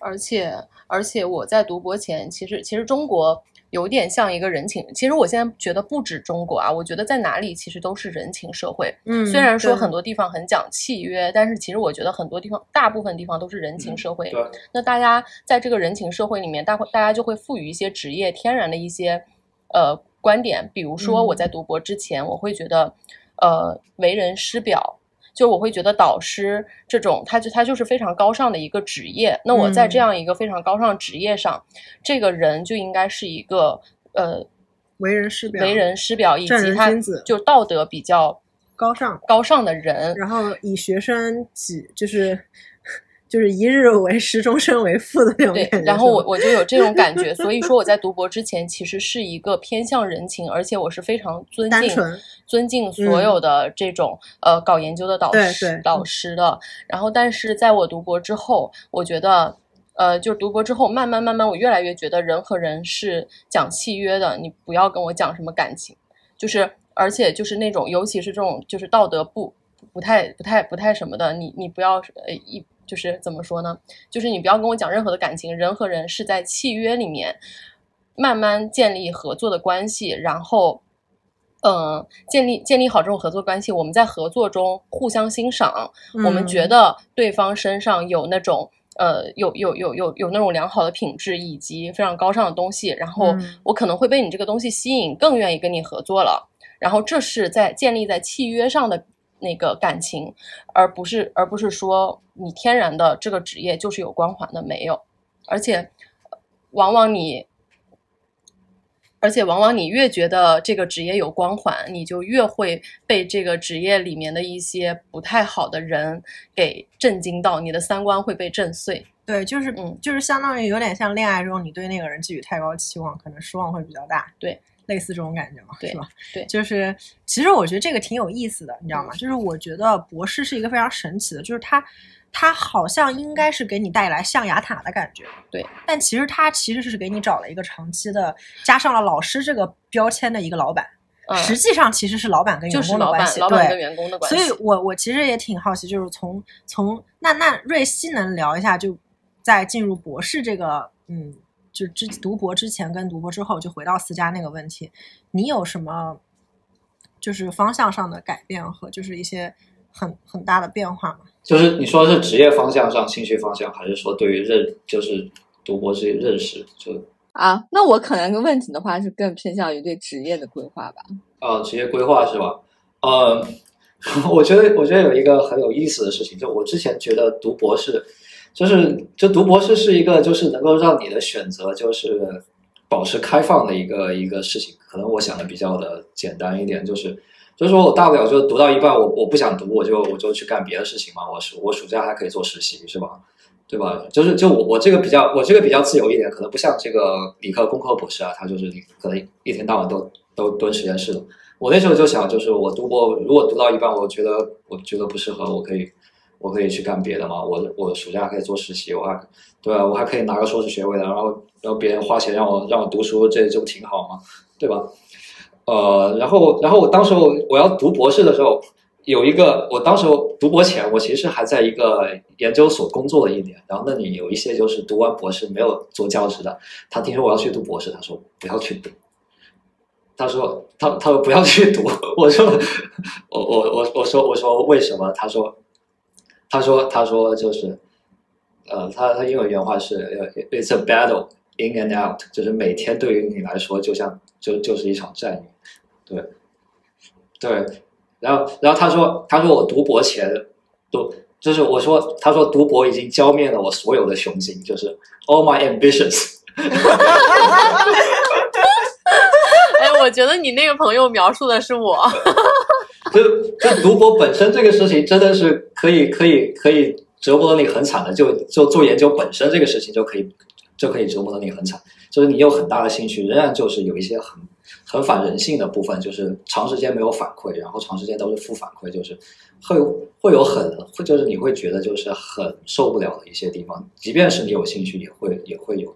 B: 而且而且我在读博前，其实其实中国有点像一个人情，其实我现在觉得不止中国啊，我觉得在哪里其实都是人情社会。
E: 嗯
B: 虽然说很多地方很讲契约，但是其实我觉得很多地方，大部分地方都是人情社会。
A: 对，
B: 那大家在这个人情社会里面，大会大家就会赋予一些职业天然的一些呃观点，比如说
E: 嗯
B: 我在读博之前，我会觉得呃为人师表。就我会觉得导师这种，他就他就是非常高尚的一个职业。那我在这
E: 嗯
B: 样一个非常高尚职业上，这个人就应该是一个呃
E: 为人师表，
B: 为人师表，以及他就道德比较
E: 高尚，
B: 高尚的人。
E: 然后以学生己就是就是一日为 师，终身为父的那种
B: 对
E: 感觉。，
B: 然后我我就有这种感觉，所以说我在 读博之前，其实是一个偏向人情，而且我是非常尊敬尊敬所有的这种、呃搞研究的导师
E: 对
B: 导师的。然后，但是在我读博之后，我觉得。呃，就是读博之后，慢慢慢慢，我越来越觉得人和人是讲契约的，你不要跟我讲什么感情，就是而且就是那种，尤其是这种就是道德不不太不太不太什么的，你你不要呃一就是怎么说呢？就是你不要跟我讲任何的感情，人和人是在契约里面慢慢建立合作的关系，然后。嗯，建立建立好这种合作关系，我们在合作中互相欣赏，我们觉
E: 嗯
B: 得对方身上有那种呃有有有有有那种良好的品质以及非常高尚的东西，然后
E: 嗯
B: 我可能会被你这个东西吸引，更愿意跟你合作了。然后这是在建立在契约上的那个感情，而不是而不是说你天然的这个职业就是有光环的，没有，而且呃往往你。而且往往你越觉得这个职业有光环，你就越会被这个职业里面的一些不太好的人给震惊到，你的三观会被震碎。
E: 对，就是
B: 嗯
E: 就是相当于有点像恋爱中，你对那个人寄予太高期望，可能失望会比较大。
B: 对，
E: 类似这种感觉嘛，
B: 对
E: 是吧？
B: 对
E: 就是其实我觉得这个挺有意思的，你知道吗？就是我觉得博士是一个非常神奇的，就是他他好像应该是给你带来象牙塔的感觉，
B: 对，
E: 但其实他其实是给你找了一个长期的，加上了老师这个标签的一个老板，
B: 嗯，
E: 实际上其实是老板跟员工的关系，对
B: 老板跟员工的关系。
E: 所以我我其实也挺好奇，就是从从那那瑞希能聊一下，就在进入博士这个嗯就之读博之前跟读博之后，就回到思佳那个问题，你有什么就是方向上的改变和就是一些很很大的变化吗？
A: 就是你说的是职业方向上、兴趣方向，还是说对于认就是读博这些认识？就
D: 啊，那我可能个问题的话是更偏向于对职业的规划吧。
A: 啊，职业规划是吧？呃，我觉得我觉得有一个很有意思的事情，就我之前觉得读博士，就是就读博士是一个就是能够让你的选择就是保持开放的一个一个事情。可能我想的比较的简单一点，就是就是说我大不了就读到一半，我我不想读，我就我就去干别的事情嘛。我暑我暑假还可以做实习，是吧？对吧？就是就我我这个比较我这个比较自由一点，可能不像这个理科工科博士啊，他就是你可能一天到晚都都蹲实验室的。我那时候就想，就是我读博，如果读到一半，我觉得我觉得不适合，我可以我可以去干别的嘛。我我暑假可以做实习，我还对吧？我还可以拿个硕士学位的，然后然后别人花钱让我让我读书，这这不挺好吗？对吧？呃，然后然后我当时我我要读博士的时候，有一个我当时读博前，我其实还在一个研究所工作了一年。然后那里有一些就是读完博士没有做教职的，他听说我要去读博士，他说不要去读。他说他他说不要去读，我说 我我我我说我说为什么？他说他说他说就是呃，他他英文原话是，It's a battle in and out，就是每天对于你来说就像就就是一场战役，对对。然后然后他说他说我读博前都就是我说他说读博已经浇灭了我所有的雄心，就是 all my ambitions。
B: 哎，我觉得你那个朋友描述的是我。
A: 就就读博本身这个事情，真的是可以可以可以折磨的你很惨的。就就做研究本身这个事情，就可以就可以折磨的你很惨。就是你有很大的兴趣，仍然就是有一些很很反人性的部分，就是长时间没有反馈，然后长时间都是负反馈，就是会会有很会就是你会觉得就是很受不了的一些地方。即便是你有兴趣，也会也会有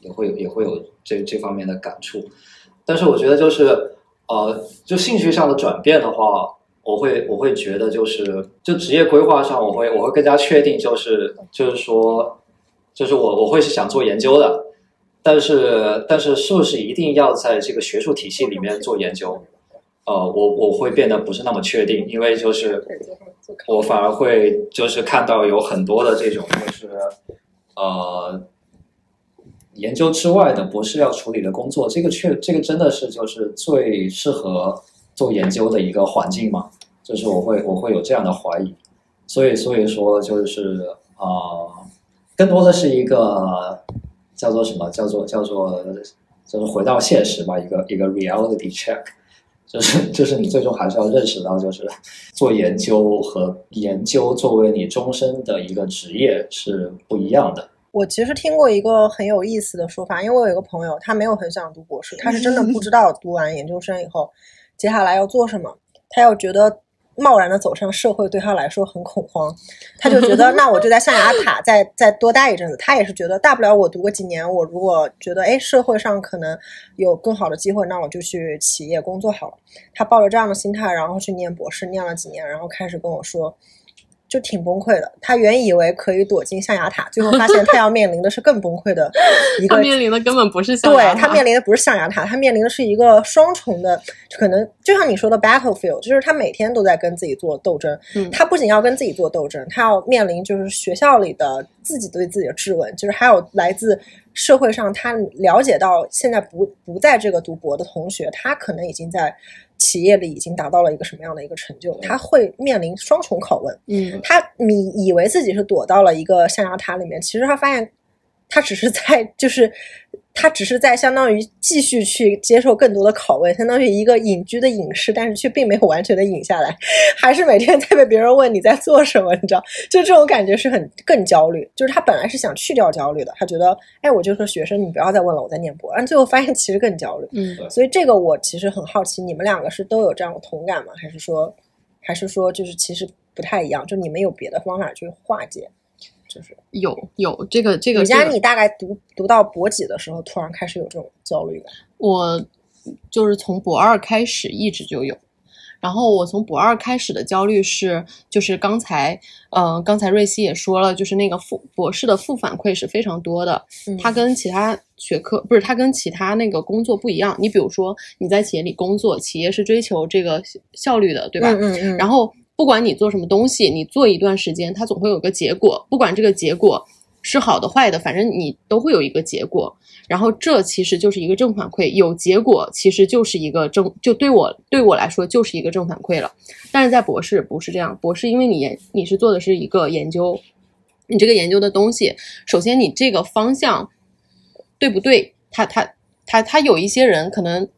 A: 也会也会有这这方面的感触。但是我觉得就是呃，就兴趣上的转变的话，我会我会觉得就是就职业规划上，我会我会更加确定，就是就是说，就是我我会是想做研究的，但是但是是不是一定要在这个学术体系里面做研究？呃，我我会变得不是那么确定，因为就是我反而会就是看到有很多的这种就是呃。研究之外的博士要处理的工作，这个确这个真的是就是最适合做研究的一个环境嘛？就是我会我会有这样的怀疑，所以所以说就是啊，更多的是一个叫做什么？叫做叫做就是回到现实吧，一个一个 reality check，就是就是你最终还是要认识到，就是做研究和研究作为你终身的一个职业是不一样的。
E: 我其实听过一个很有意思的说法，因为我有一个朋友，他没有很想读博士，他是真的不知道读完研究生以后接下来要做什么，他又觉得贸然的走上社会对他来说很恐慌，他就觉得 那我就在象牙塔再再多待一阵子。他也是觉得大不了我读个几年，我如果觉得哎社会上可能有更好的机会，那我就去企业工作好了。他抱着这样的心态，然后去念博士，念了几年，然后开始跟我说。就挺崩溃的。他原以为可以躲进象牙塔，最后发现他要面临的是更崩溃的一个。
B: 他面临的根本不是象牙
E: 塔，对他面临的不是象牙塔，他面临的是一个双重的，可能就像你说的 battlefield，就是他每天都在跟自己做斗争。
B: 嗯，
E: 他不仅要跟自己做斗争，他要面临就是学校里的自己对自己的质问，就是还有来自社会上他了解到现在不不在这个读博的同学，他可能已经在。企业里已经达到了一个什么样的一个成就？他会面临双重拷问。
B: 嗯，
E: 他你以为自己是躲到了一个象牙塔里面，其实他发现，他只是在就是。他只是在相当于继续去接受更多的拷问，相当于一个隐居的隐士，但是却并没有完全的隐下来，还是每天在被别人问你在做什么，你知道？就这种感觉是很更焦虑。就是他本来是想去掉焦虑的，他觉得，哎，我就说学生，你不要再问了，我在念博。但最后发现其实更焦虑。
B: 嗯，
E: 所以这个我其实很好奇，你们两个是都有这样的同感吗？还是说，还是说就是其实不太一样？就你们有别的方法去化解？就是
B: 有有这个这个，
E: 你家你大概读读到博几的时候，突然开始有这种焦虑感？
B: 我就是从博二开始一直就有，然后我从博二开始的焦虑是，就是刚才，呃，刚才瑞希也说了，就是那个负博士的负反馈是非常多的，
E: 嗯
B: 它跟其他学科不是它跟其他那个工作不一样。你比如说你在企业里工作，企业是追求这个效率的，对吧？
E: 嗯嗯
B: 然后不管你做什么东西，你做一段时间，它总会有个结果，不管这个结果是好的坏的，反正你都会有一个结果。然后这其实就是一个正反馈，有结果其实就是一个正，就对我对我来说就是一个正反馈了。但是在博士不是这样，博士因为你研你是做的是一个研究，你这个研究的东西，首先你这个方向对不对？他他他他有一些人可能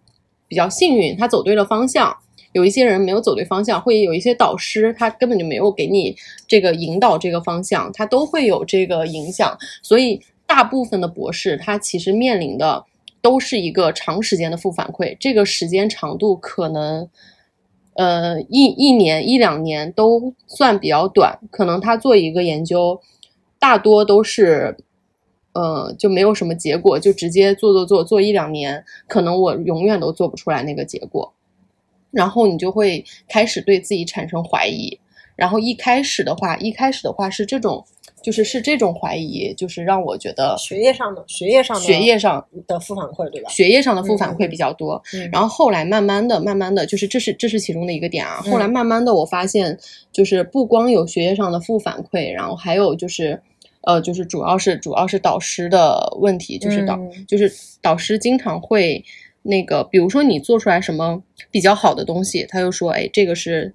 B: 比较幸运，他走对了方向。有一些人没有走对方向，会有一些导师他根本就没有给你这个引导这个方向，他都会有这个影响。所以大部分的博士他其实面临的都是一个长时间的负反馈，这个时间长度可能呃一一年一两年都算比较短，可能他做一个研究，大多都是。呃，就没有什么结果，就直接做做做做一两年，可能我永远都做不出来那个结果。然后你就会开始对自己产生怀疑，然后一开始的话，一开始的话是这种，就是是这种怀疑，就是让我觉得
E: 学业上的学业上的
B: 学业上
E: 的负反馈，对吧？
B: 学业上的负反
E: 嗯
B: 馈比较多。
E: 嗯
B: 然后后来慢慢的、慢慢的，就是这是这是其中的一个点啊。
E: 嗯
B: 后来慢慢的，我发现就是不光有学业上的负反馈，然后还有就是。呃，就是主要是主要是导师的问题，就是导、
E: 嗯
B: 就是导师经常会那个，比如说你做出来什么比较好的东西，他就说，哎，这个是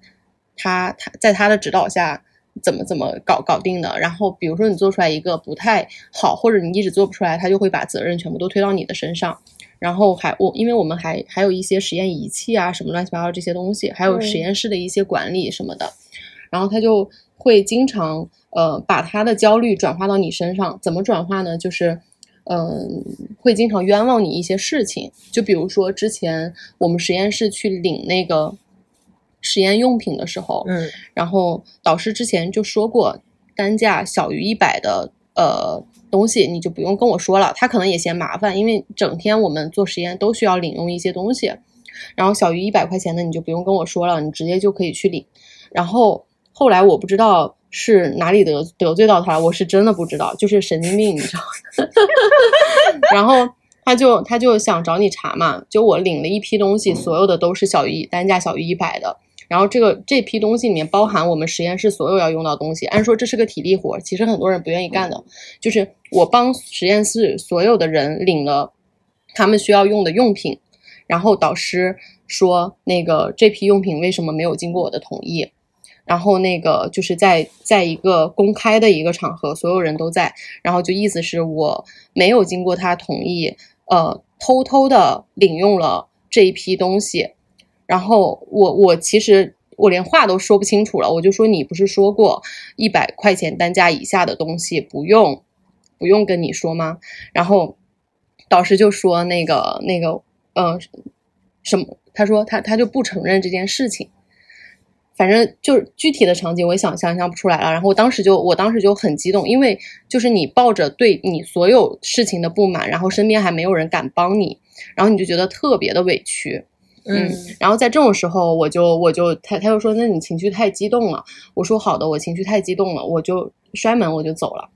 B: 他他在他的指导下怎么怎么搞搞定的。然后比如说你做出来一个不太好，或者你一直做不出来，他就会把责任全部都推到你的身上。然后还我，因为我们还还有一些实验仪器啊，什么乱七八糟这些东西，还有
E: 嗯
B: 实验室的一些管理什么的，然后他就会经常呃把他的焦虑转化到你身上。怎么转化呢？就是嗯、会经常冤枉你一些事情。就比如说之前我们实验室去领那个实验用品的时候，
E: 嗯
B: 然后导师之前就说过，单价小于一百的呃东西你就不用跟我说了，他可能也嫌麻烦，因为整天我们做实验都需要领用一些东西，然后小于一百块钱的你就不用跟我说了，你直接就可以去领。然后后来我不知道是哪里得得罪到他了，我是真的不知道，就是神经病，你知道吗？然后他就他就想找你茬嘛，就我领了一批东西，所有的都是小于单价小于一百的。然后这个这批东西里面包含我们实验室所有要用到东西。按说这是个体力活，其实很多人不愿意干的。就是我帮实验室所有的人领了他们需要用的用品，然后导师说那个这批用品为什么没有经过我的同意？然后那个就是在在一个公开的一个场合，所有人都在，然后就意思是我没有经过他同意，呃，偷偷的领用了这一批东西，然后我我其实我连话都说不清楚了，我就说你不是说过一百块钱单价以下的东西不用不用跟你说吗？然后导师就说那个那个呃什么，他说他他就不承认这件事情。反正就是具体的场景，我也想想象不出来了。然后我当时就，我当时就很激动，因为就是你抱着对你所有事情的不满，然后身边还没有人敢帮你，然后你就觉得特别的委屈。嗯，然后在这种时候，我就我就他他就说，那你情绪太激动了。我说好的，我情绪太激动了，我就摔门我就走了。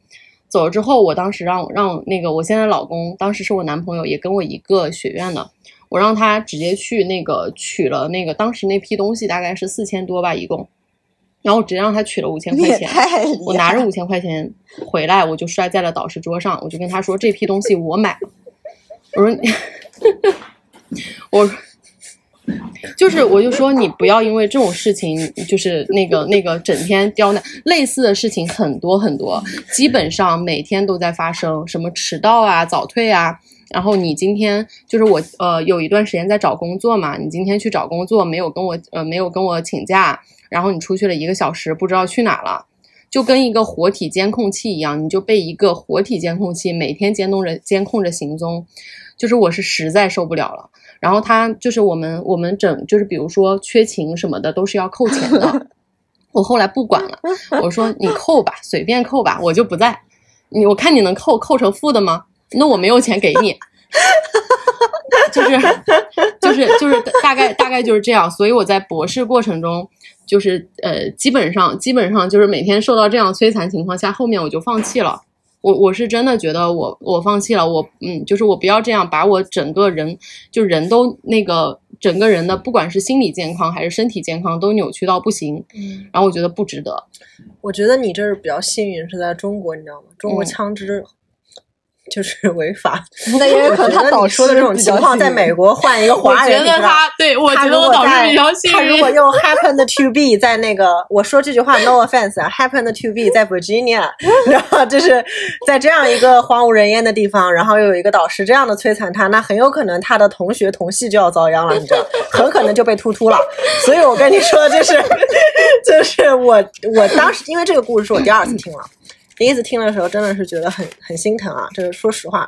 B: 走了之后，我当时让让那个我现在老公，当时是我男朋友，也跟我一个学院的，我让他直接去那个取了那个当时那批东西大概是四千多吧一共，然后我直接让他取了五千块钱，我拿着五千块钱回来，我就摔在了导师桌上，我就跟他说这批东西我买了，我说你我就是我就说你不要因为这种事情就是那个那个整天刁难，类似的事情很多很多，基本上每天都在发生，什么迟到啊、早退啊。然后你今天就是我呃有一段时间在找工作嘛，你今天去找工作没有跟我呃没有跟我请假，然后你出去了一个小时，不知道去哪了。就跟一个活体监控器一样，你就被一个活体监控器每天监控着监控着行踪，就是我是实在受不了了。然后他就是我们我们整就是比如说缺勤什么的都是要扣钱的，我后来不管了，我说你扣吧，随便扣吧，我就不在。你我看你能扣扣成负的吗？那我没有钱给你。就是就是就是就是大概大概就是这样。所以我在博士过程中，就是呃，基本上基本上就是每天受到这样摧残情况下，后面我就放弃了。我我是真的觉得我我放弃了，我嗯，就是我不要这样把我整个人就人都那个整个人的不管是心理健康还是身体健康都扭曲到不行，
E: 嗯，
B: 然后我觉得不值得。
E: 我觉得你这是比较幸运，是在中国，你知道吗？中国
B: 嗯
E: 枪支就是 违法。
D: 那也有可能他导师
E: 你说的这种情况，在美国换一个华人，
B: 觉得
E: 你知道
B: 他对我觉得我导师
E: 如果在
B: 比较幸
E: 他如果
B: 运。
E: 用 happened to be 在那个，我说这句话 no offense 啊，happened to be 在 Virginia，然后就是在这样一个荒无人烟的地方，然后又有一个导师这样的摧残他，那很有可能他的同学同系就要遭殃了，你知道，很可能就被突突了。所以我跟你说，就是 就是我我当时因为这个故事是我第二次听了，第一次听的时候真的是觉得很很心疼啊，这是说实话，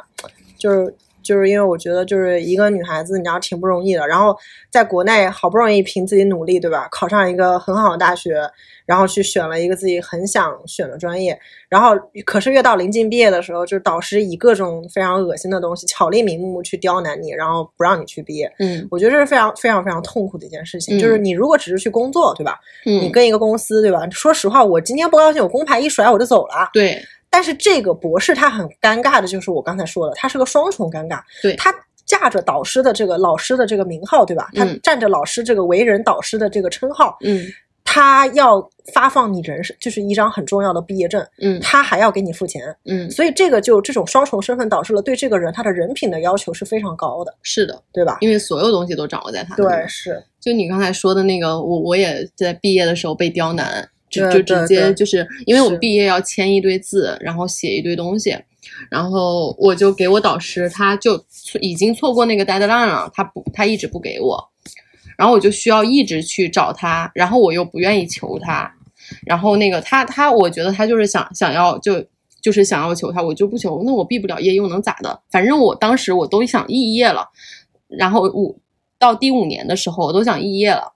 E: 就是就是因为我觉得就是一个女孩子，你知道挺不容易的，然后在国内好不容易凭自己努力，对吧，考上一个很好的大学，然后去选了一个自己很想选的专业，然后可是越到临近毕业的时候，就是导师以各种非常恶心的东西巧立名目去刁难你，然后不让你去毕业。
B: 嗯
E: 我觉得这是非常非常非常痛苦的一件事情，
B: 嗯
E: 就是你如果只是去工作，对吧？你
B: 嗯，
E: 跟一个公司，对吧？说实话，我今天不高兴，我工牌一甩我就走了。
B: 对
E: 但是这个博士他很尴尬的，就是我刚才说的，他是个双重尴尬。
B: 对
E: 他架着导师的这个老师的这个名号，对吧？他
B: 嗯
E: 占着老师这个为人导师的这个称号，
B: 嗯
E: 他要发放你人生就是一张很重要的毕业证，
B: 嗯
E: 他还要给你付钱，
B: 嗯，
E: 所以这个就这种双重身份导致了对这个人他的人品的要求是非常高的，
B: 是的，
E: 对吧？
B: 因为所有东西都掌握在他那
E: 对，是，
B: 就你刚才说的那个，我我也在毕业的时候被刁难，就就直接就是因为我们毕业要签一堆字，然后写一堆东西，然后我就给我导师，他就已经错过那个 deadline 了，他不他一直不给我，然后我就需要一直去找他，然后我又不愿意求他，然后那个他他我觉得他就是想想要就。就是想要求他，我就不求，那我毕不了业又能咋的？反正我当时我都想肄业了，然后五到第五年的时候，我都想肄业了。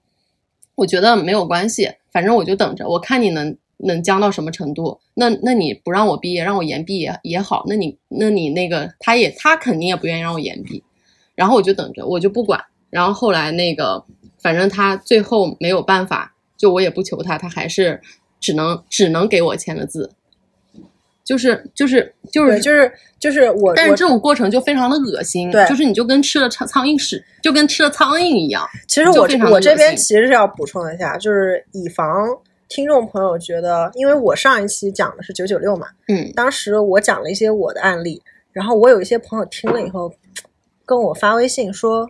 B: 我觉得没有关系，反正我就等着，我看你能能僵到什么程度。那那你不让我毕业，让我延毕也也好。那你那你那个他也他肯定也不愿意让我延毕，然后我就等着，我就不管。然后后来那个，反正他最后没有办法，就我也不求他，他还是只能只能给我签了字。就是就是就是
E: 对，就是就是我，
B: 但是这种过程就非常的恶心，
E: 对
B: 就是你就跟吃了苍苍蝇屎，就跟吃了苍蝇一样。
E: 其实我我这边其实是要补充一下，就是以防听众朋友觉得，因为我上一期讲的是九九六嘛，
B: 嗯
E: 当时我讲了一些我的案例，然后我有一些朋友听了以后跟我发微信说，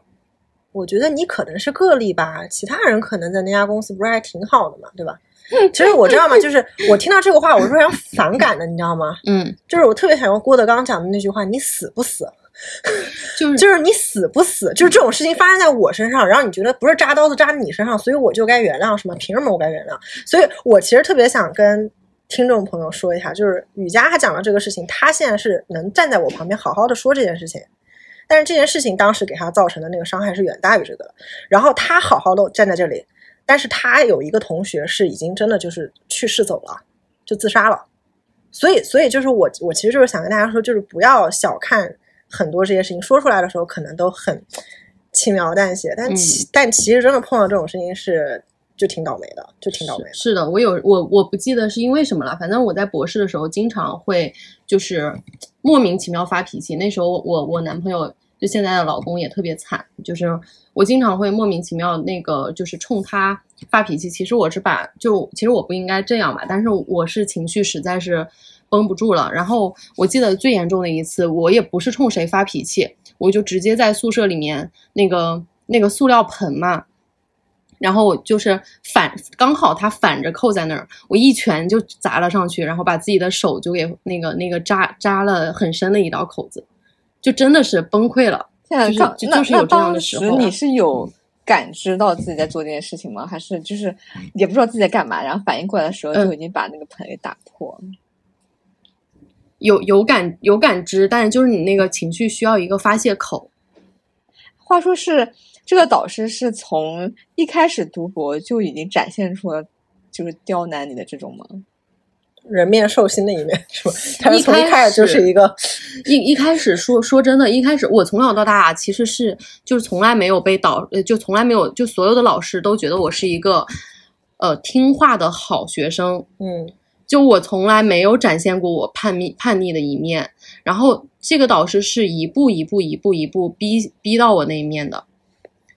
E: 我觉得你可能是个例吧，其他人可能在那家公司不是还挺好的嘛，对吧？其实我知道吗？就是我听到这个话，我是非常反感的，你知道吗？
B: 嗯，
E: 就是我特别想用郭德纲讲的那句话：“你死不死？”
B: 就是
E: 就是你死不死，就是这种事情发生在我身上，然后你觉得不是扎刀子扎你身上，所以我就该原谅，是吗？凭什么我该原谅？所以我其实特别想跟听众朋友说一下，就是雨佳他讲的这个事情，他现在是能站在我旁边好好的说这件事情，但是这件事情当时给他造成的那个伤害是远大于这个的。然后他好好的站在这里，但是他有一个同学是已经真的就是去世走了，就自杀了。所以，所以就是我，我其实就是想跟大家说，就是不要小看很多这些事情，说出来的时候可能都很轻描淡写，但其、但其实真的碰到这种事情是就挺倒霉的，就挺倒霉的。
B: 是的，我有我我不记得是因为什么了，反正我在博士的时候经常会就是莫名其妙发脾气。那时候我我男朋友就现在的老公也特别惨，就是我经常会莫名其妙那个就是冲他发脾气。其实我是把就其实我不应该这样吧，但是我是情绪实在是绷不住了。然后我记得最严重的一次，我也不是冲谁发脾气，我就直接在宿舍里面那个那个塑料盆嘛。然后就是反，刚好他反着扣在那儿，我一拳就砸了上去，然后把自己的手就给那个那个扎扎了很深的一道口子，就真的是崩溃了。
D: 现在
B: 就是
D: 刚
B: 就就是有这样
D: 当
B: 的时候
D: 时你是有感知到自己在做这件事情吗？还是就是也不知道自己在干嘛，然后反应过来的时候就
B: 嗯
D: 已经把那个盆给打破？
B: 有有感有感知，但是就是你那个情绪需要一个发泄口。
D: 话说是这个导师是从一开始读博就已经展现出了就是刁难你的这种吗？
E: 人面兽心的一面，是吧？他从一开
B: 开
E: 始就是一个，
B: 一一开始说说真的，一开始我从小到大其实是就是从来没有被导，呃，就从来没有，就所有的老师都觉得我是一个呃听话的好学生，
E: 嗯
B: 就我从来没有展现过我叛逆叛逆的一面。然后这个导师是一步一步一步一步逼逼到我那一面的，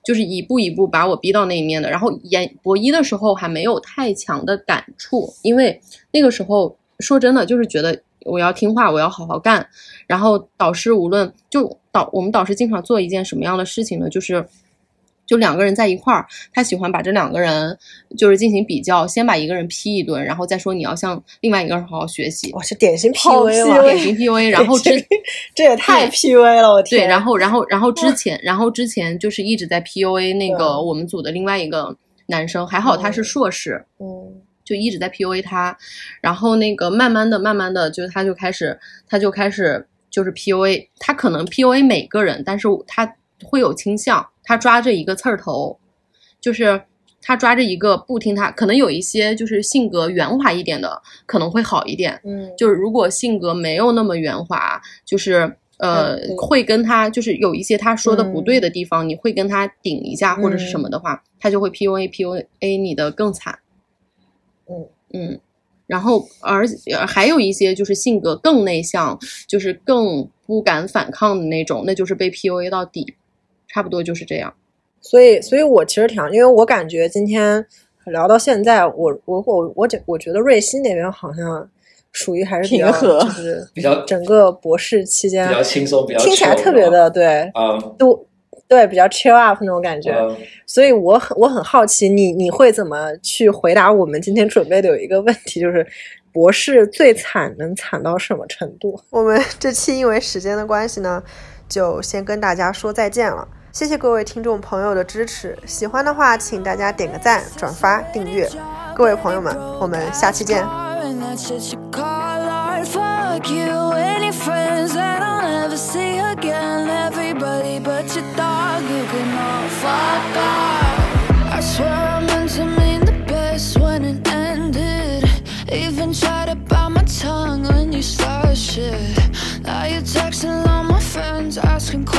B: 就是一步一步把我逼到那一面的。然后研博一的时候还没有太强的感触，因为那个时候说真的就是觉得我要听话，我要好好干。然后导师无论就导我们导师经常做一件什么样的事情呢？就是。就两个人在一块儿，他喜欢把这两个人就是进行比较，先把一个人批一顿，然后再说你要向另外一个人好好学习。
E: 哇，是典型 PUA 了，
B: 典型 PUA，然后之
E: 这这也太 PUA 了，我天！
B: 对，然后然后然后之前然后之前就是一直在 PUA 那个我们组的另外一个男生，还好他是
E: 嗯
B: 硕士，
E: 嗯
B: 就一直在 PUA 他，然后那个慢慢的慢慢的就他就开始他就开始就是 PUA，他可能 PUA 每个人，但是他会有倾向，他抓着一个刺儿头，就是。他抓着一个不听他，可能有一些就是性格圆滑一点的，可能会好一点。
E: 嗯，
B: 就是如果性格没有那么圆滑，就是呃
E: 嗯
B: 会跟他就是有一些他说的不对
E: 嗯
B: 的地方，你会跟他顶一下或者是什么的话，他就会 PUA PUA 你的更惨。
E: 嗯
B: 嗯，然后而呃还有一些就是性格更内向，就是更不敢反抗的那种，那就是被 PUA 到底，差不多就是这样。
E: 所以，所以我其实挺，因为我感觉今天聊到现在，我我我我觉我觉得瑞希那边好像属于还是比较
D: 平和
E: 就是
A: 比较
E: 整个博士期间
A: 比较轻松，比较
E: 听起来特别的对，
A: 嗯
E: 都对比较 cheer up 那种感觉。
A: 嗯
E: 所以我很我很好奇你你会怎么去回答我们今天准备的有一个问题，就是博士最惨能惨到什么程度？我们这期因为时间的关系呢，就先跟大家说再见了。谢谢各位听众朋友的支持，喜欢的话请大家点个赞、转发、订阅。各位朋友们，我们下期见。
C: And that shit you call art. Fuck you any friends that I'll never see again. Everybody but your dog, you can all fuck off. I swear I meant to mean the best when it ended. Even try to bite my tongue when you start shit. Now you're texting all my friends, asking questions.